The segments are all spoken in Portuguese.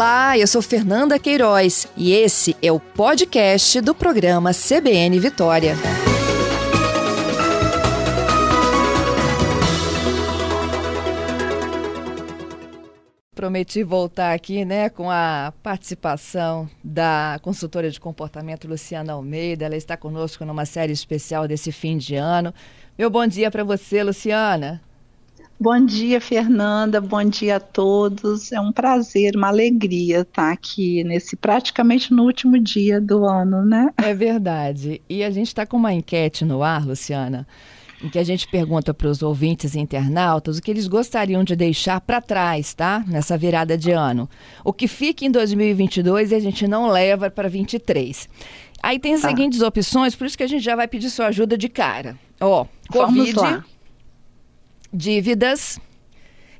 Olá, eu sou Fernanda Queiroz e esse é o podcast do programa CBN Vitória. Prometi voltar aqui, né, com a participação da consultora de comportamento Luciana Almeida. Ela está conosco numa série especial desse fim de ano. Meu bom dia para você, Luciana. Bom dia, Fernanda. Bom dia a todos. É um prazer, uma alegria estar aqui nesse praticamente no último dia do ano, né? É verdade. E a gente está com uma enquete no ar, Luciana, em que a gente pergunta para os ouvintes e internautas o que eles gostariam de deixar para trás, tá? Nessa virada de ano. O que fica em 2022 e a gente não leva para 23. Aí tem as tá. seguintes opções, por isso que a gente já vai pedir sua ajuda de cara. Ó, Covid dívidas,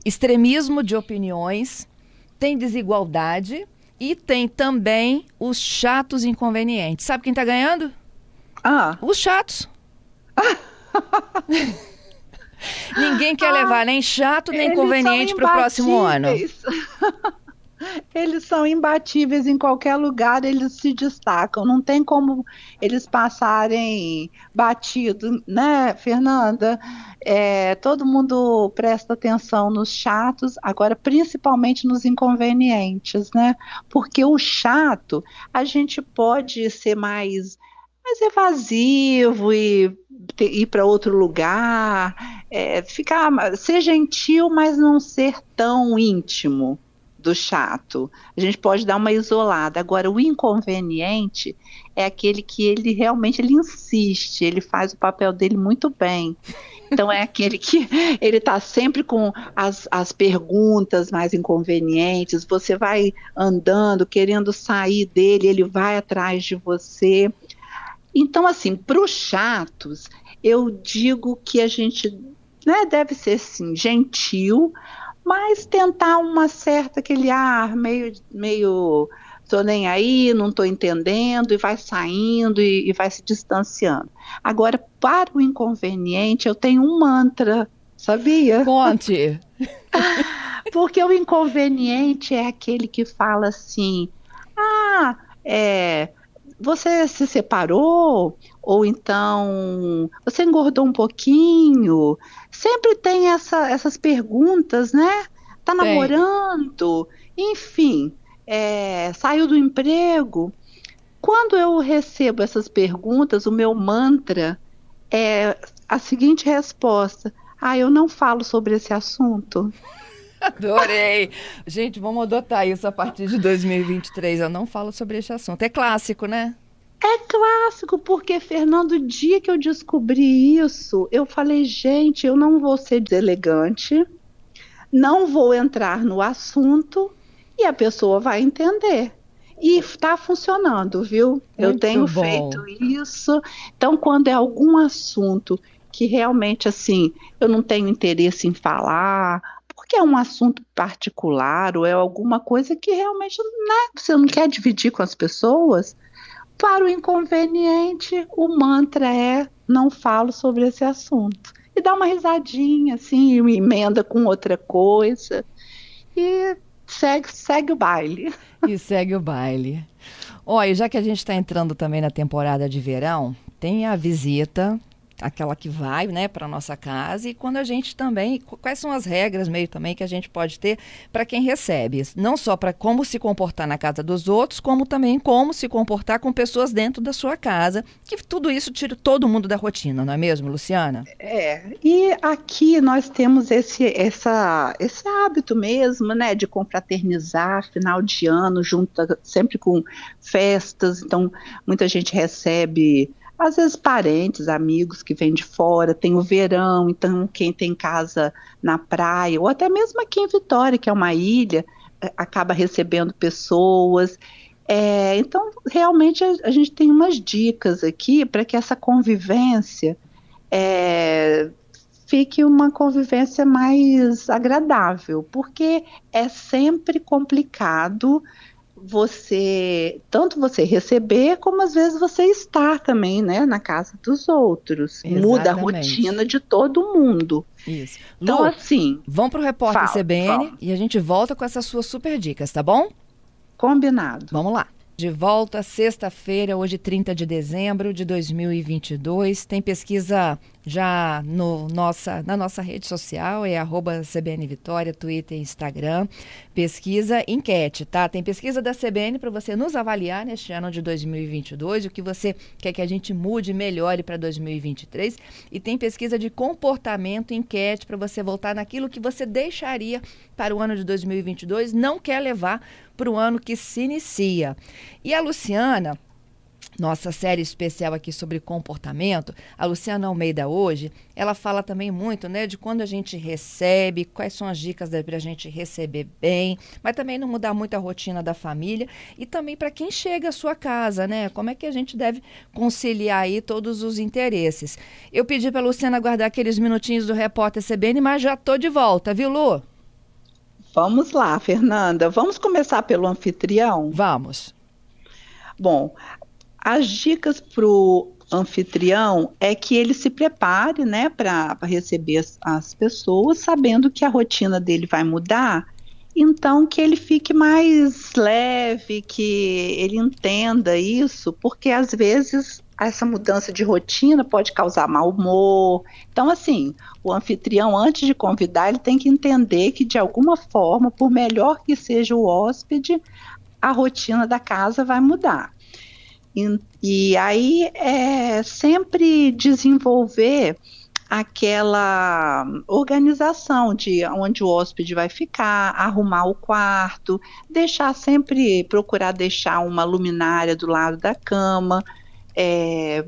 extremismo de opiniões, tem desigualdade e tem também os chatos inconvenientes. Sabe quem está ganhando? Ah. Os chatos. Ninguém quer ah, levar nem chato nem inconveniente para o próximo ano. Eles são imbatíveis em qualquer lugar, eles se destacam. Não tem como eles passarem batido, né, Fernanda? É, todo mundo presta atenção nos chatos, agora principalmente nos inconvenientes, né? Porque o chato, a gente pode ser mais, mais evasivo e ir para outro lugar, é, ficar, ser gentil, mas não ser tão íntimo do chato. A gente pode dar uma isolada. Agora, o inconveniente é aquele que ele realmente ele insiste, ele faz o papel dele muito bem. Então é aquele que ele está sempre com as, as perguntas mais inconvenientes, você vai andando, querendo sair dele, ele vai atrás de você. Então, assim, para os chatos, eu digo que a gente né, deve ser assim, gentil, mas tentar uma certa aquele ar meio meio tô nem aí, não tô entendendo e vai saindo e, e vai se distanciando. Agora, para o inconveniente, eu tenho um mantra, sabia? Conte. Porque o inconveniente é aquele que fala assim: ah, é, você se separou? Ou então você engordou um pouquinho? Sempre tem essa, essas perguntas, né? Tá namorando? Enfim, é, saiu do emprego? Quando eu recebo essas perguntas, o meu mantra é a seguinte resposta: Ah, eu não falo sobre esse assunto. Adorei. Gente, vamos adotar isso a partir de 2023. Eu não falo sobre esse assunto. É clássico, né? É clássico, porque, Fernando, o dia que eu descobri isso, eu falei, gente, eu não vou ser deselegante, não vou entrar no assunto e a pessoa vai entender. E está funcionando, viu? Muito eu tenho bom. feito isso. Então, quando é algum assunto que realmente, assim, eu não tenho interesse em falar, porque é um assunto particular ou é alguma coisa que realmente né, você não quer dividir com as pessoas, para o inconveniente, o mantra é não falo sobre esse assunto. E dá uma risadinha, assim, emenda com outra coisa. E segue, segue o baile. E segue o baile. Olha, já que a gente está entrando também na temporada de verão, tem a visita aquela que vai, né, para nossa casa e quando a gente também, quais são as regras meio também que a gente pode ter para quem recebe, não só para como se comportar na casa dos outros, como também como se comportar com pessoas dentro da sua casa, que tudo isso tira todo mundo da rotina, não é mesmo, Luciana? É. E aqui nós temos esse essa esse hábito mesmo, né, de confraternizar final de ano junto sempre com festas, então muita gente recebe às vezes parentes, amigos que vêm de fora, tem o verão, então quem tem casa na praia, ou até mesmo aqui em Vitória, que é uma ilha, é, acaba recebendo pessoas. É, então, realmente, a, a, gente tem umas dicas aqui para que essa convivência é, fique uma convivência mais agradável, porque é sempre complicado você tanto você receber como às vezes você estar também, né, na casa dos outros. Exatamente. Muda a rotina de todo mundo. Isso. Então Lu, assim, vamos pro repórter fala, CBN fala. e a gente volta com essas suas super dicas, tá bom? Combinado. Vamos lá. De volta sexta-feira, hoje 30 de dezembro de 2022. Tem pesquisa já no nossa, na nossa rede social, é arroba CBN Vitória, Twitter e Instagram. Pesquisa enquete, tá? Tem pesquisa da CBN para você nos avaliar neste ano de 2022, o que você quer que a gente mude, melhore para 2023. E tem pesquisa de comportamento enquete para você voltar naquilo que você deixaria para o ano de 2022, não quer levar para o ano que se inicia. E a Luciana nossa série especial aqui sobre comportamento, a Luciana Almeida hoje, ela fala também muito, né, de quando a gente recebe, quais são as dicas para a gente receber bem, mas também não mudar muito a rotina da família e também para quem chega à sua casa, né, como é que a gente deve conciliar aí todos os interesses. Eu pedi para Luciana guardar aqueles minutinhos do repórter CBN, mas já tô de volta, viu, Lu? Vamos lá, Fernanda. Vamos começar pelo anfitrião? Vamos. Bom, as dicas para o anfitrião é que ele se prepare né, para receber as, as pessoas, sabendo que a rotina dele vai mudar então que ele fique mais leve, que ele entenda isso, porque às vezes essa mudança de rotina pode causar mau humor. Então, assim, o anfitrião, antes de convidar, ele tem que entender que, de alguma forma, por melhor que seja o hóspede, a rotina da casa vai mudar. E, e aí é sempre desenvolver aquela organização de onde o hóspede vai ficar, arrumar o quarto, deixar sempre, procurar deixar uma luminária do lado da cama, é,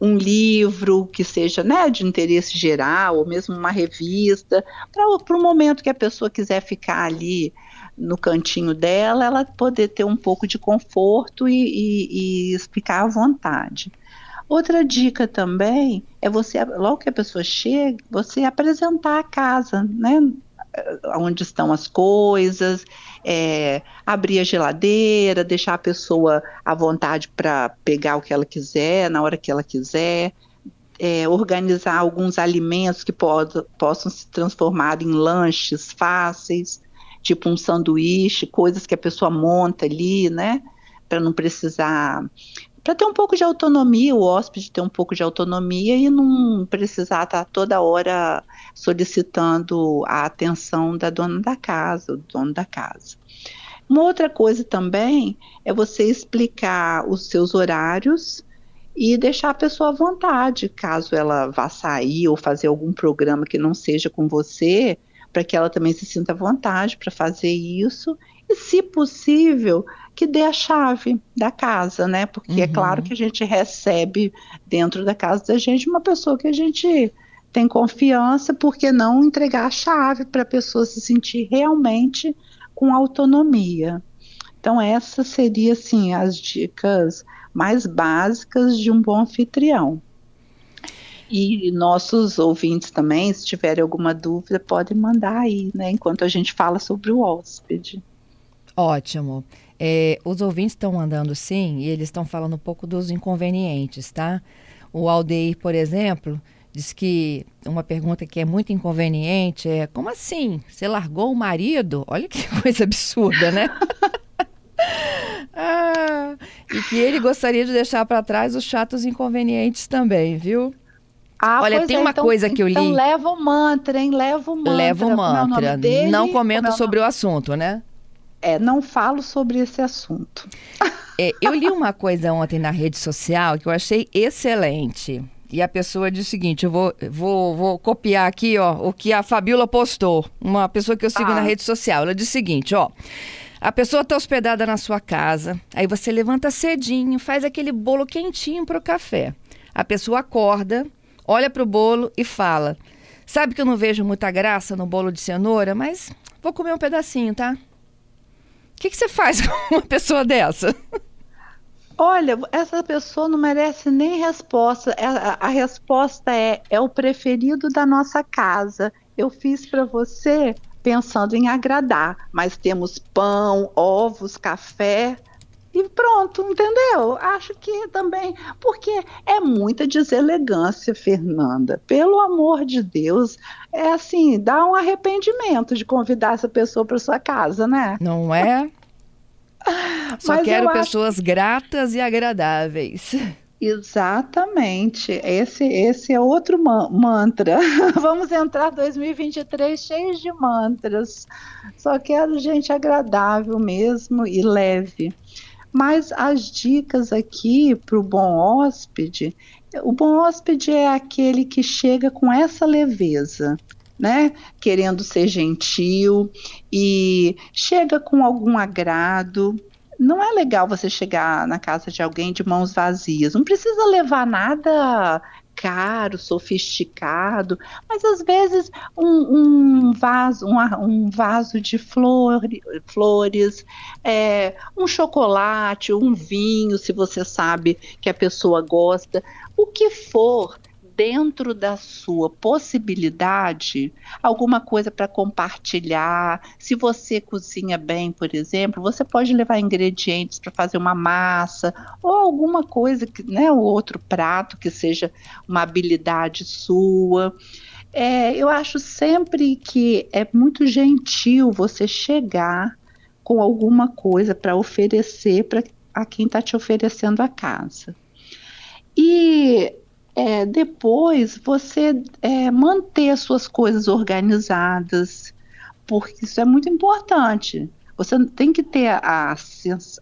um livro que seja né, de interesse geral, ou mesmo uma revista, para o momento que a pessoa quiser ficar ali no cantinho dela, ela poder ter um pouco de conforto e, e, e ficar à vontade. Outra dica também é você, logo que a pessoa chega, você apresentar a casa, né? Onde estão as coisas, é, abrir a geladeira, deixar a pessoa à vontade para pegar o que ela quiser, na hora que ela quiser, é, organizar alguns alimentos que pod, possam se transformar em lanches fáceis, tipo um sanduíche, coisas que a pessoa monta ali, né? Para não precisar. Para ter um pouco de autonomia, o hóspede ter um pouco de autonomia e não precisar estar tá toda hora solicitando a atenção da dona da casa, do dono da casa. Uma outra coisa também é você explicar os seus horários e deixar a pessoa à vontade, caso ela vá sair ou fazer algum programa que não seja com você, para que ela também se sinta à vontade para fazer isso e, se possível, que dê a chave da casa, né? Porque uhum. é claro que a gente recebe dentro da casa da gente uma pessoa que a gente tem confiança, porque não entregar a chave para a pessoa se sentir realmente com autonomia. Então essas seriam assim as dicas mais básicas de um bom anfitrião. E nossos ouvintes também, se tiverem alguma dúvida, podem mandar aí, né? Enquanto a gente fala sobre o hóspede. Ótimo. É, os ouvintes estão mandando sim, e eles estão falando um pouco dos inconvenientes, tá? O Aldeir, por exemplo, diz que uma pergunta que é muito inconveniente é: como assim? Você largou o marido? Olha que coisa absurda, né? ah, e que ele gostaria de deixar para trás os chatos inconvenientes também, viu? Ah, Olha, tem é, uma então, coisa que eu então li. Então leva o mantra, hein? Leva o mantra. Leva o é mantra. Dele, não comento é sobre o assunto, né? É, não falo sobre esse assunto. É, eu li uma coisa ontem na rede social que eu achei excelente. E a pessoa diz o seguinte: eu vou, vou, vou copiar aqui ó, o que a Fabiola postou, uma pessoa que eu sigo ah. na rede social. Ela diz o seguinte: ó. A pessoa está hospedada na sua casa, aí você levanta cedinho, faz aquele bolo quentinho para o café. A pessoa acorda, olha para o bolo e fala: Sabe que eu não vejo muita graça no bolo de cenoura, mas vou comer um pedacinho, tá? O que, que você faz com uma pessoa dessa? Olha, essa pessoa não merece nem resposta. É, a resposta é: é o preferido da nossa casa. Eu fiz para você pensando em agradar, mas temos pão, ovos, café, e pronto, entendeu? Acho que também, porque é muita deselegância, Fernanda. Pelo amor de Deus, é assim, dá um arrependimento de convidar essa pessoa para sua casa, né? Não é? Só Mas quero pessoas acho... gratas e agradáveis. Exatamente. Esse, esse é outro ma mantra. Vamos entrar 2023 cheios de mantras. Só quero gente agradável mesmo e leve. Mas as dicas aqui para o bom hóspede, o bom hóspede é aquele que chega com essa leveza, né? Querendo ser gentil e chega com algum agrado, não é legal você chegar na casa de alguém de mãos vazias. Não precisa levar nada caro, sofisticado, mas às vezes um, um vaso, um, um, vaso de flor, flores, é, um chocolate, um vinho, se você sabe que a pessoa gosta, o que for dentro da sua possibilidade alguma coisa para compartilhar. Se você cozinha bem, por exemplo, você pode levar ingredientes para fazer uma massa ou alguma coisa, que, né, ou outro prato que seja uma habilidade sua. É, eu acho sempre que é muito gentil você chegar com alguma coisa para oferecer para a quem está te oferecendo a casa. E é, depois você é, manter as suas coisas organizadas, porque isso é muito importante. Você tem que ter a,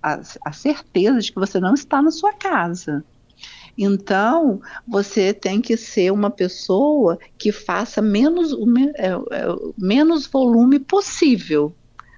a, a certeza de que você não está na sua casa. Então, você tem que ser uma pessoa que faça menos, é, é, menos volume possível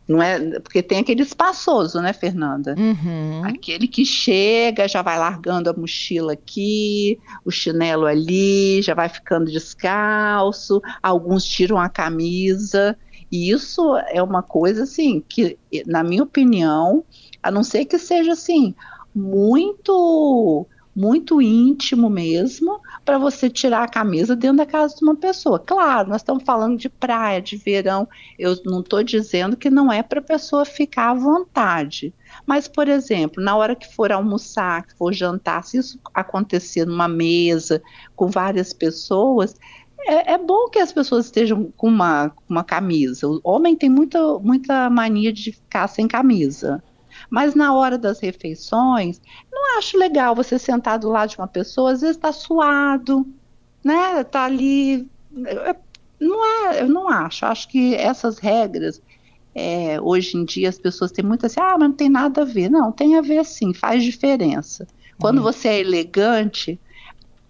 não é? Porque tem aquele espaçoso, né, Fernanda? Uhum. Aquele que chega, já vai largando a mochila aqui, o chinelo ali, já vai ficando descalço, alguns tiram a camisa. E isso é uma coisa assim que, na minha opinião, a não ser que seja assim muito muito íntimo mesmo, para você tirar a camisa dentro da casa de uma pessoa. Claro, nós estamos falando de praia, de verão, eu não estou dizendo que não é para a pessoa ficar à vontade. Mas, por exemplo, na hora que for almoçar, que for jantar, se isso acontecer numa mesa com várias pessoas, é, é, bom que as pessoas estejam com uma, uma camisa. O homem tem muita, muita mania de ficar sem camisa. Mas na hora das refeições, não acho legal você sentar do lado de uma pessoa, às vezes está suado, né? Está ali. Não é, eu não acho. Acho que essas regras, é, hoje em dia, as pessoas têm muito assim, ah, mas não tem nada a ver. Não, tem a ver sim, faz diferença. Quando uhum. você é elegante,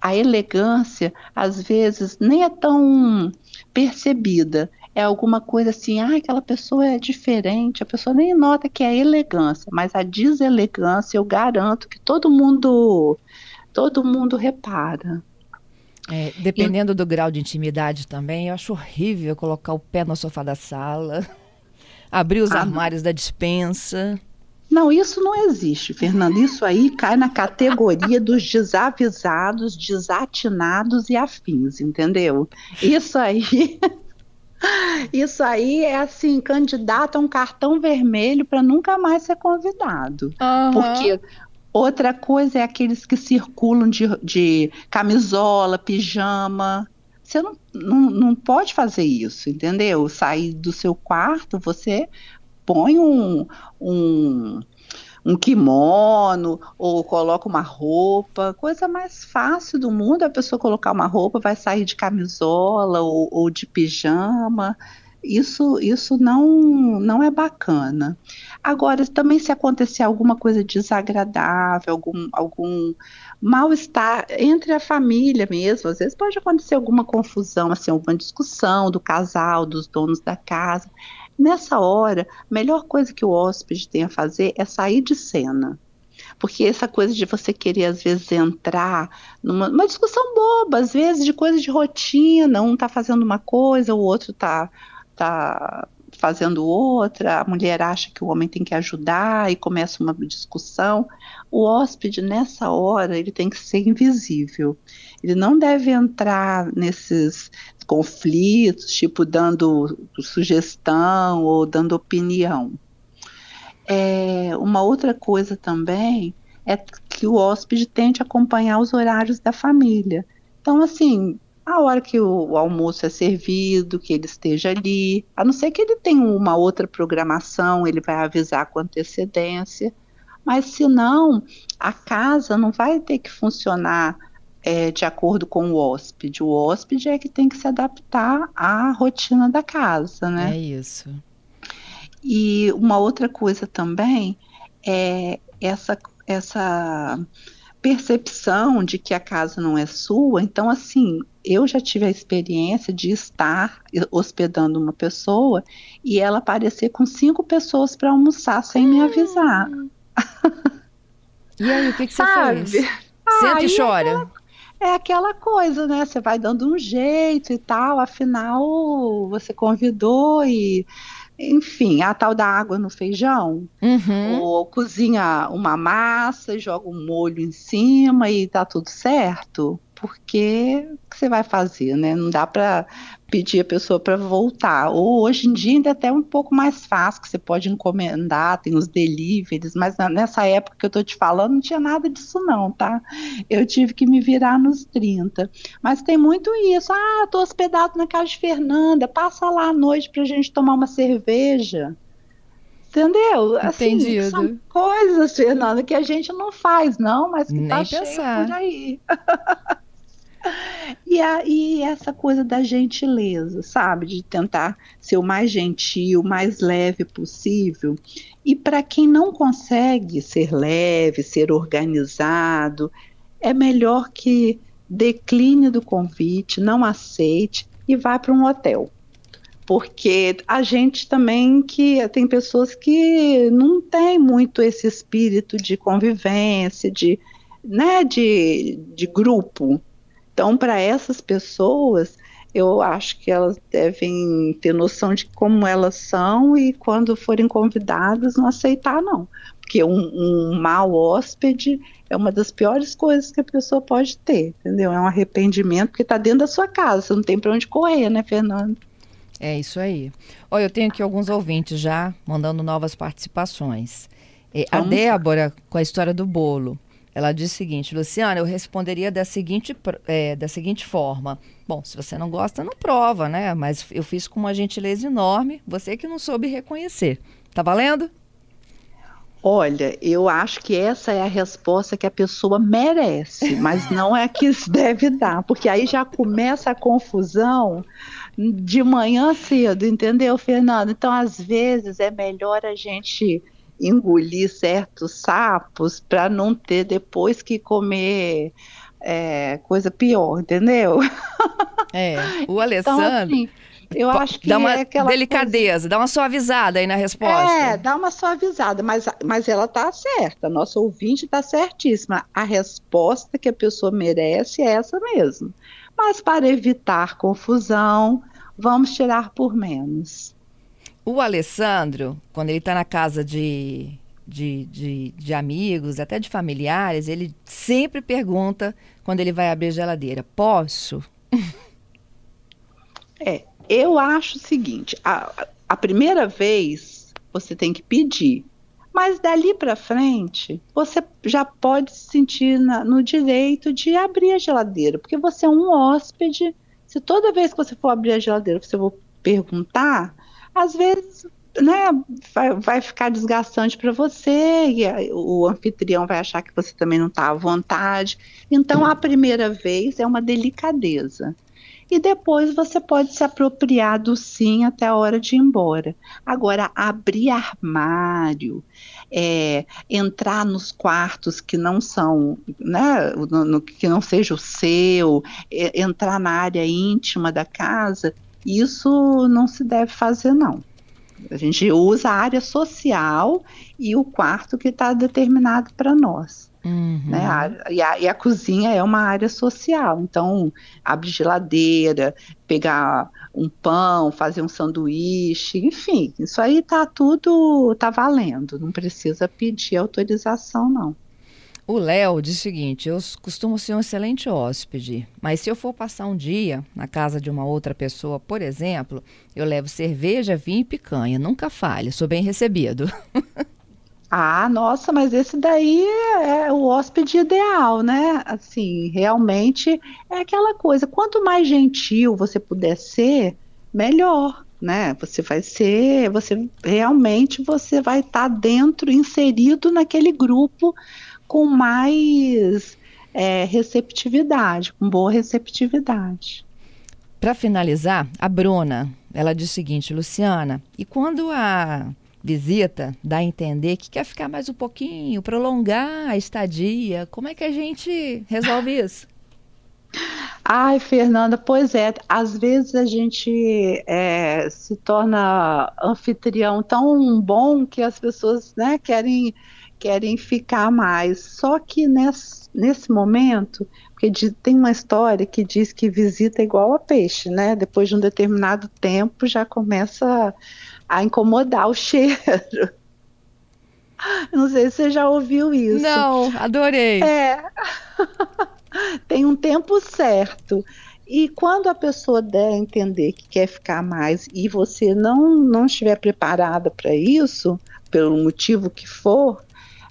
a elegância, às vezes, nem é tão percebida é alguma coisa assim, ah, aquela pessoa é diferente, a pessoa nem nota que é elegância, mas a deselegância eu garanto que todo mundo todo mundo repara. É, dependendo e... do grau de intimidade também, eu acho horrível colocar o pé no sofá da sala, abrir os ah, armários da dispensa. Não, isso não existe, Fernando. Isso aí cai na categoria dos desavisados, desatinados e afins, entendeu? Isso aí Isso aí é assim, candidato a um cartão vermelho para nunca mais ser convidado. Uhum. Porque outra coisa é aqueles que circulam de, de camisola, pijama. Você não, não, não pode fazer isso, entendeu? Sair do seu quarto, você põe um, um um kimono ou coloca uma roupa, coisa mais fácil do mundo a pessoa colocar uma roupa, vai sair de camisola ou, ou de pijama. Isso, isso não, não é bacana. Agora, também se acontecer alguma coisa desagradável, algum, algum mal-estar entre a família mesmo, às vezes pode acontecer alguma confusão, assim, alguma discussão do casal, dos donos da casa. Nessa hora, a melhor coisa que o hóspede tem a fazer é sair de cena. Porque essa coisa de você querer, às vezes, entrar numa discussão boba, às vezes de coisa de rotina, um está fazendo uma coisa, o outro está tá fazendo outra, a mulher acha que o homem tem que ajudar e começa uma discussão. O hóspede, nessa hora, ele tem que ser invisível. Ele não deve entrar nesses conflitos, tipo dando sugestão ou dando opinião. É, uma outra coisa também é que o hóspede tente acompanhar os horários da família. Então, assim, a hora que o, almoço é servido, que ele esteja ali, a não ser que ele tenha uma outra programação, ele vai avisar com antecedência, mas se não, a casa não vai ter que funcionar é, de acordo com o hóspede. O hóspede é que tem que se adaptar à rotina da casa, né? É isso. E uma outra coisa também é essa, essa percepção de que a casa não é sua. Então, assim, eu já tive a experiência de estar hospedando uma pessoa e ela aparecer com cinco pessoas para almoçar sem hum. me avisar. E aí, o que, que você fez? Senta e chora é aquela coisa, né? Você vai dando um jeito e tal, afinal você convidou e enfim, a tal da água no feijão, uhum. ou cozinha uma massa e joga um molho em cima e tá tudo certo porque o que você vai fazer, né? Não dá para pedir a pessoa para voltar. Ou hoje em dia ainda é até um pouco mais fácil, que você pode encomendar, tem os deliveries, mas nessa época que eu estou te falando não tinha nada disso não, tá? Eu tive que me virar nos 30. Mas tem muito isso. Ah, estou hospedado na casa de Fernanda, passa lá à noite para a gente tomar uma cerveja. Entendeu? Assim, Entendido. São coisas, Fernanda, que a gente não faz, não, mas que Nem tá pensar. cheio por aí. E, a, e essa coisa da gentileza, sabe? De tentar ser o mais gentil, o mais leve possível. E para quem não consegue ser leve, ser organizado, é melhor que decline do convite, não aceite e vá para um hotel. Porque a gente também que tem pessoas que não tem muito esse espírito de convivência, de, né, de, de grupo. Então, para essas pessoas, eu acho que elas devem ter noção de como elas são e quando forem convidadas não aceitar não, porque um, um mau hóspede é uma das piores coisas que a pessoa pode ter, entendeu? É um arrependimento porque está dentro da sua casa, você não tem para onde correr, né, Fernando? É isso aí. Olha, eu tenho aqui alguns ouvintes já mandando novas participações. É, a Débora com a história do bolo. Ela diz o seguinte, Luciana, eu responderia da seguinte, é, da seguinte forma. Bom, se você não gosta, não prova, né? Mas eu fiz com uma gentileza enorme, você que não soube reconhecer. Tá valendo? Olha, eu acho que essa é a resposta que a pessoa merece, mas não é a que deve dar, porque aí já começa a confusão de manhã cedo, entendeu, Fernando? Então, às vezes, é melhor a gente engolir certos sapos para não ter depois que comer é, coisa pior, entendeu? É, o Alessandro. Então, assim, eu acho que dá uma é delicadeza, coisa... dá uma suavizada aí na resposta. É, dá uma suavizada, mas, mas ela está certa, nossa ouvinte está certíssima. A resposta que a pessoa merece é essa mesmo. Mas para evitar confusão, vamos tirar por menos. O Alessandro, quando ele está na casa de, de, de, de, amigos, até de familiares, ele sempre pergunta quando ele vai abrir a geladeira: posso? É, eu acho o seguinte: a, a primeira vez você tem que pedir, mas dali para frente você já pode se sentir na, no direito de abrir a geladeira, porque você é um hóspede. Se toda vez que você for abrir a geladeira você for perguntar, às vezes né, vai, vai ficar desgastante para você e a, o anfitrião vai achar que você também não está à vontade. Então, a primeira vez é uma delicadeza. E depois você pode se apropriar do sim até a hora de ir embora. Agora, abrir armário, é, entrar nos quartos que não são, né, no, no, que não seja o seu, é, entrar na área íntima da casa, isso não se deve fazer, não. A gente usa a área social e o quarto que está determinado para nós. Uhum. Né? A, e, a, e, a, cozinha é uma área social, então abre geladeira, pegar um pão, fazer um sanduíche, enfim, isso aí tá tudo tá valendo, não precisa pedir autorização não. O Léo diz o seguinte: eu costumo ser um excelente hóspede, mas se eu for passar um dia na casa de uma outra pessoa, por exemplo, eu levo cerveja, vinho e picanha. Nunca falha, sou bem recebido. Ah, nossa, mas esse daí é o hóspede ideal, né? Assim, realmente é aquela coisa. Quanto mais gentil você puder ser, melhor, né? Você vai ser, você realmente você vai estar tá dentro, inserido naquele grupo com mais é, receptividade, com boa receptividade. Para finalizar, a Bruna, ela diz o seguinte, Luciana, e quando a visita dá a entender que quer ficar mais um pouquinho, prolongar a estadia. Como é que a gente resolve isso? Ai, Fernanda, pois é, às vezes a gente é, se torna anfitrião tão bom que as pessoas né, querem, querem ficar mais. Só que nesse, nesse momento, porque de, tem uma história que diz que visita é igual a peixe, né? Depois de um determinado tempo já começa a incomodar o cheiro. Não sei se você já ouviu isso. Não, adorei. É. Tem um tempo certo. E quando a pessoa der a entender que quer ficar mais e você não, não estiver preparada para isso, pelo motivo que for,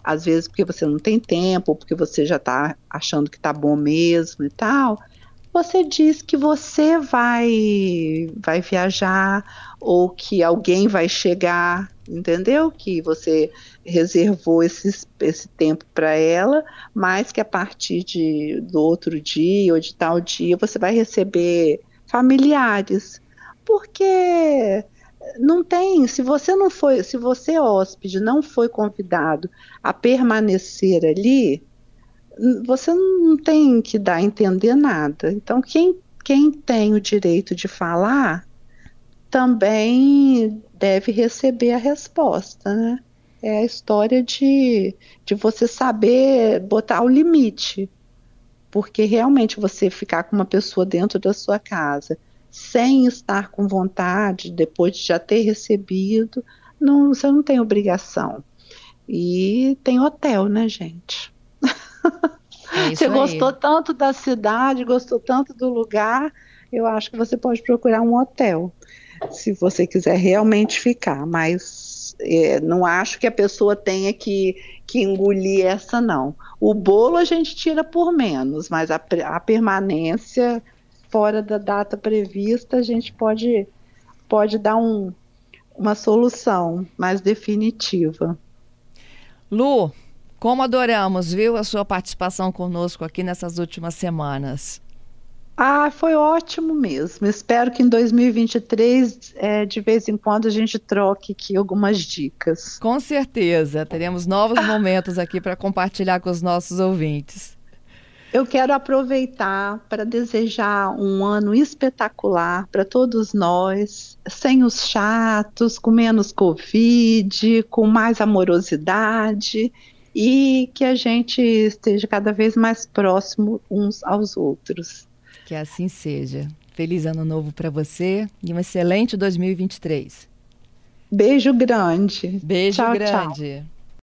às vezes porque você não tem tempo, porque você já está achando que está bom mesmo e tal, você diz que você vai vai viajar ou que alguém vai chegar, entendeu? Que você reservou esse, esse tempo para ela, mas que a partir de, do outro dia ou de tal dia você vai receber familiares. Porque não tem, se você não foi, se você hóspede não foi convidado a permanecer ali, você não tem que dar a entender nada. Então, quem, quem tem o direito de falar também deve receber a resposta, né? É a história de, de você saber botar o limite. Porque realmente você ficar com uma pessoa dentro da sua casa sem estar com vontade, depois de já ter recebido, não, você não tem obrigação. E tem hotel, né, gente? É você gostou tanto da cidade, gostou tanto do lugar, eu acho que você pode procurar um hotel, se você quiser realmente ficar. Mas é, não acho que a pessoa tenha que, que engolir essa, não. O bolo a gente tira por menos, mas a, a permanência fora da data prevista, a gente pode, pode dar um, uma solução mais definitiva. Lu, como adoramos, viu, a sua participação conosco aqui nessas últimas semanas. Ah, foi ótimo mesmo. Espero que em 2023, é, de vez em quando, a gente troque aqui algumas dicas. Com certeza. Teremos novos momentos aqui para compartilhar com os nossos ouvintes. Eu quero aproveitar para desejar um ano espetacular para todos nós, sem os chatos, com menos Covid, com mais amorosidade e que a gente esteja cada vez mais próximo uns aos outros. Que assim seja. Feliz ano novo para você e um excelente 2023. Beijo grande. Beijo tchau, grande. Tchau.